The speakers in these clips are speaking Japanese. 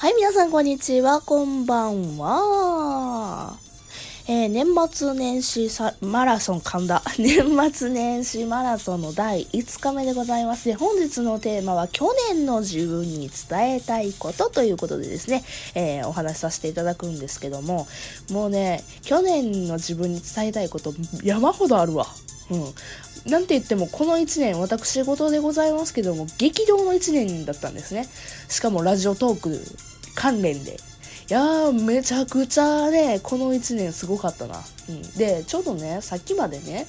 はい、皆さん、こんにちは。こんばんは。えー、年末年始マラソン噛んだ。年末年始マラソンの第5日目でございます。で、本日のテーマは、去年の自分に伝えたいことということでですね、えー、お話しさせていただくんですけども、もうね、去年の自分に伝えたいこと山ほどあるわ。うん。なんて言ってもこの1年私事でございますけども激動の1年だったんですねしかもラジオトーク関連で。いやー、めちゃくちゃね、この1年すごかったな。うん。で、ちょうどね、さっきまでね、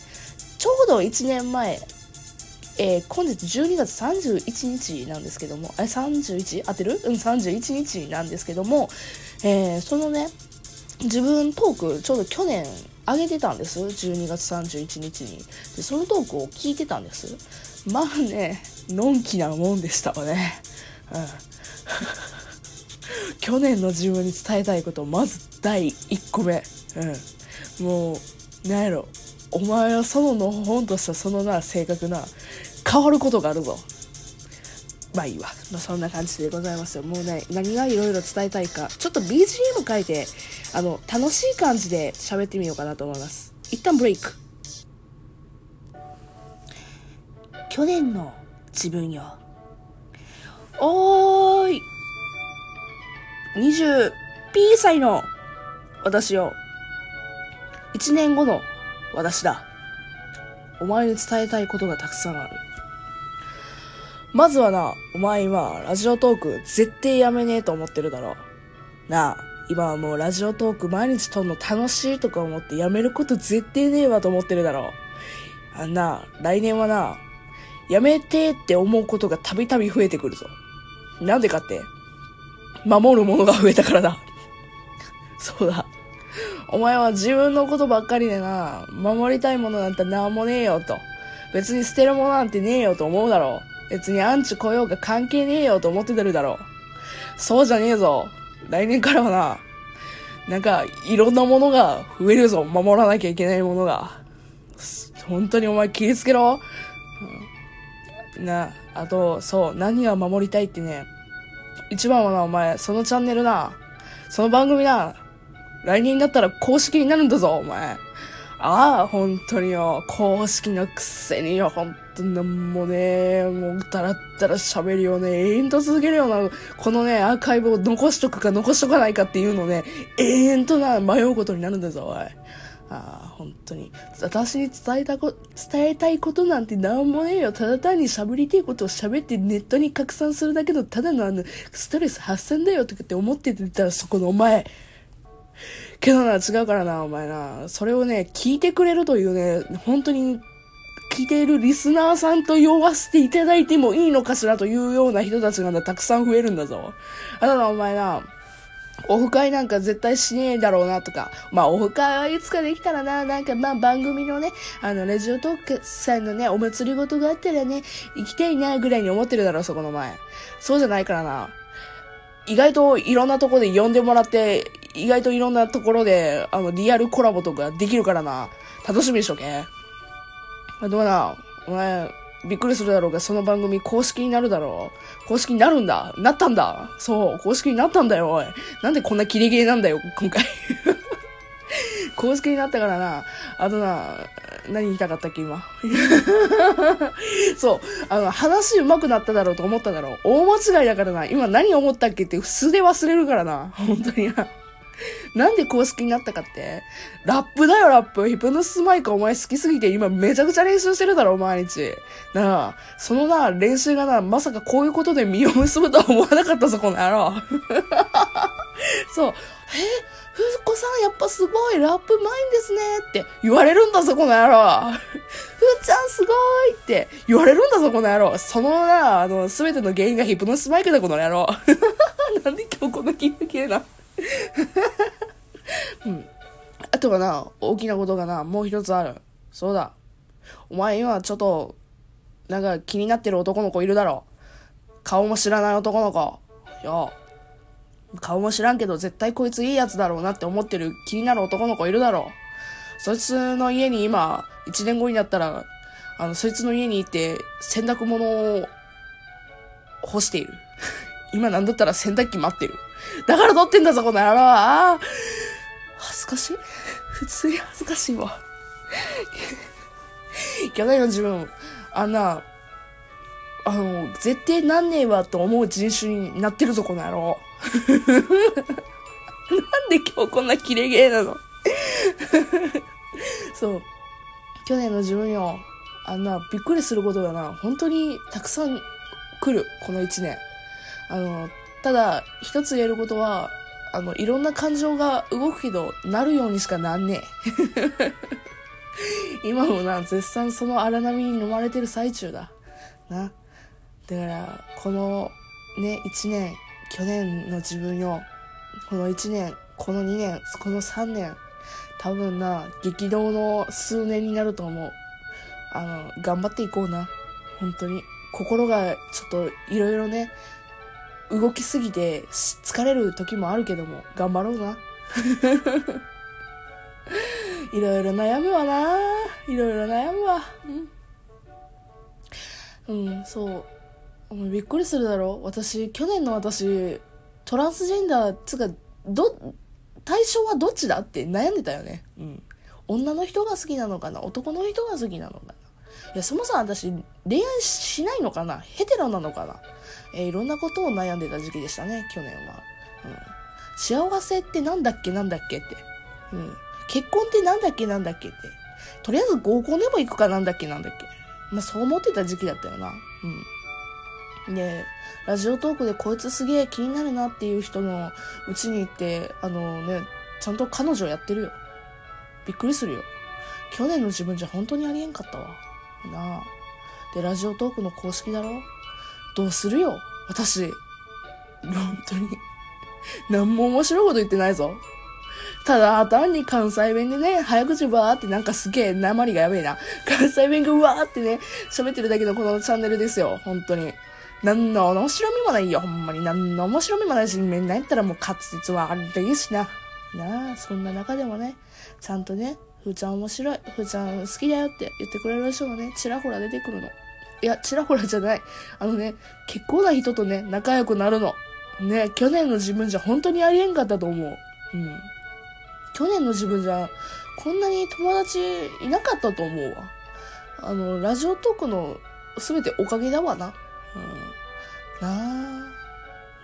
ちょうど1年前、えー、本日12月31日なんですけども、え、31? 当てる？うん、31日なんですけども、えー、そのね、自分トーク、ちょうど去年上げてたんです。12月31日に。で、そのトークを聞いてたんです。まあね、のんきなもんでしたわね。うん。去年の自分に伝えたいことまず第1個目。うん。もうなんやろ。お前はそののほほんとしたそのな性格な変わることがあるぞ。まあいいわ、まあ、そんな感じでございますよ。もうね何がいろいろ伝えたいか。ちょっと BGM 書いてあの楽しい感じで喋ってみようかなと思います。一旦ブレイク。去年の自分よ。おーい20 P 歳の私を、1年後の私だ。お前に伝えたいことがたくさんある。まずはな、お前今、ラジオトーク絶対やめねえと思ってるだろ。なあ、今はもうラジオトーク毎日撮るの楽しいとか思ってやめること絶対ねえわと思ってるだろ。あんな、来年はな、やめてって思うことがたびたび増えてくるぞ。なんでかって、守るものが増えたからだ。そうだ。お前は自分のことばっかりでな、守りたいものなんてなんもねえよと。別に捨てるものなんてねえよと思うだろう。別にアンチ来ようが関係ねえよと思っててるだろう。そうじゃねえぞ。来年からはな、なんか、いろんなものが増えるぞ。守らなきゃいけないものが。本当にお前気をつけろ。な、あと、そう、何が守りたいってね、一番はな、お前、そのチャンネルな、その番組な、来年だったら公式になるんだぞ、お前。ああ、本当によ。公式のくせによ、本当になんもね、もうだらだら喋るよね。永遠と続けるような、このね、アーカイブを残しとくか残しとかないかっていうのね、永遠とな、迷うことになるんだぞ、おい。ああ、本当に。私に伝えたこ、伝えたいことなんてなんもねえよ。ただ単に喋りたいことを喋ってネットに拡散するだけのただのあの、ストレス発散だよとかって思ってたらそこのお前。けどな、違うからな、お前な。それをね、聞いてくれるというね、本当に聞いているリスナーさんと呼ばせていただいてもいいのかしらというような人たちがたくさん増えるんだぞ。あだな、お前な。オフ会なんか絶対しねえだろうなとか、まあオフ会はいつかできたらな、なんかまあ番組のね、あの、ラジオトークさんのね、お祭りごとがあったらね、行きたいなぐらいに思ってるだろう、そこの前。そうじゃないからな。意外といろんなとこで呼んでもらって、意外といろんなところで、あの、リアルコラボとかできるからな。楽しみにしとけ。どうな、お前、びっくりするだろうが、その番組公式になるだろう。公式になるんだ。なったんだ。そう、公式になったんだよ、おい。なんでこんなキレキレなんだよ、今回。公式になったからな。あとな、何言いたかったっけ、今？そう。あの、話上手くなっただろうと思っただろう。大間違いだからな。今何思ったっけって素で忘れるからな。本当にな。なんで公式になったかって、ラップだよ、ラップ。ヒプノスマイクお前好きすぎて今めちゃくちゃ練習してるだろ、毎日。なあ、そのな、練習がな、まさかこういうことで実を結ぶとは思わなかったぞ、この野郎。そう。え？ふうこさんやっぱすごい、ラップうまいんですねって言われるんだぞ、この野郎。ふーちゃんすごいって言われるんだぞ、この野郎。そのな、あの、すべての原因がヒプノスマイクだ、この野郎。なんで今日こんな気抜けな。うん。あとはな、大きなことがな、もう一つある。そうだ。お前今ちょっと、なんか気になってる男の子いるだろ。顔も知らない男の子。よ。顔も知らんけど絶対こいついいやつだろうなって思ってる気になる男の子いるだろ。そいつの家に今、一年後になったら、あの、そいつの家に行って洗濯物を干している。今なんだったら洗濯機待ってる。だから撮ってんだぞ、この野郎は。恥ずかしい普通に恥ずかしいわ。去年の自分、あんな、あの、絶対なんねえわと思う人種になってるぞ、この野郎。なんで今日こんなキレゲーなの？そう。去年の自分よ、あんな、びっくりすることがな、本当にたくさん来る、この一年。あの、ただ、一つ言えることは、あの、いろんな感情が動くけど、なるようにしかなんねえ。今もな、絶賛その荒波に飲まれてる最中だ。な。だから、この、ね、一年、去年の自分よ、この一年、この二年、この三年、多分な、激動の数年になると思う。あの、頑張っていこうな。本当に。心がちょっといろいろね、動きすぎて疲れる時もあるけども、頑張ろうな。いろいろ悩むわないろいろ悩むわ。うん。うん、そう。お前びっくりするだろ私、去年の私、トランスジェンダー、つか、ど、対象はどっちだって悩んでたよね。うん。女の人が好きなのかな？男の人が好きなのかな？いや、そもそも私、恋愛しないのかな？ヘテロなのかな？えー、いろんなことを悩んでた時期でしたね、去年は。うん。幸せってなんだっけなんだっけって。うん。結婚ってなんだっけなんだっけって。とりあえず合コンでも行くかなんだっけなんだっけ。まあ、そう思ってた時期だったよな。うん。で、ラジオトークでこいつすげえ気になるなっていう人のうちに行って、あのね、ちゃんと彼女やってるよ。びっくりするよ。去年の自分じゃ本当にありえんかったわ。なあ。で、ラジオトークの公式だろどうするよ私。本当に。何も面白いこと言ってないぞ。ただ、単に関西弁でね、早口ばーってなんかすげえ鉛がやべえな。関西弁がうわーってね、喋ってるだけのこのチャンネルですよ。本当に。何の面白みもないよ、ほんまに。何の面白みもないし、みんなやったらもう滑舌はあれいいしな。なあ、そんな中でもね、ちゃんとね、ふーちゃん面白い、ふーちゃん好きだよって言ってくれる人がね、ちらほら出てくるの。いや、ちらほらじゃない。あのね、結構な人とね、仲良くなるの。ね、去年の自分じゃ本当にありえんかったと思う。うん。去年の自分じゃ、こんなに友達いなかったと思うわ。あの、ラジオトークの全ておかげだわな。うん。な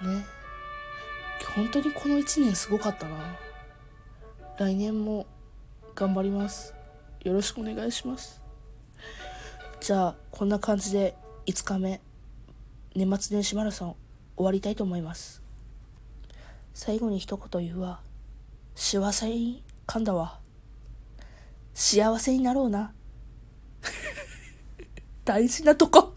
あ。ね。本当にこの一年すごかったな。来年も頑張ります。よろしくお願いします。じゃあ、こんな感じで5日目、年末年始マラソン終わりたいと思います。最後に一言言うわ。幸せに噛んだわ。幸せになろうな。大事なとこ。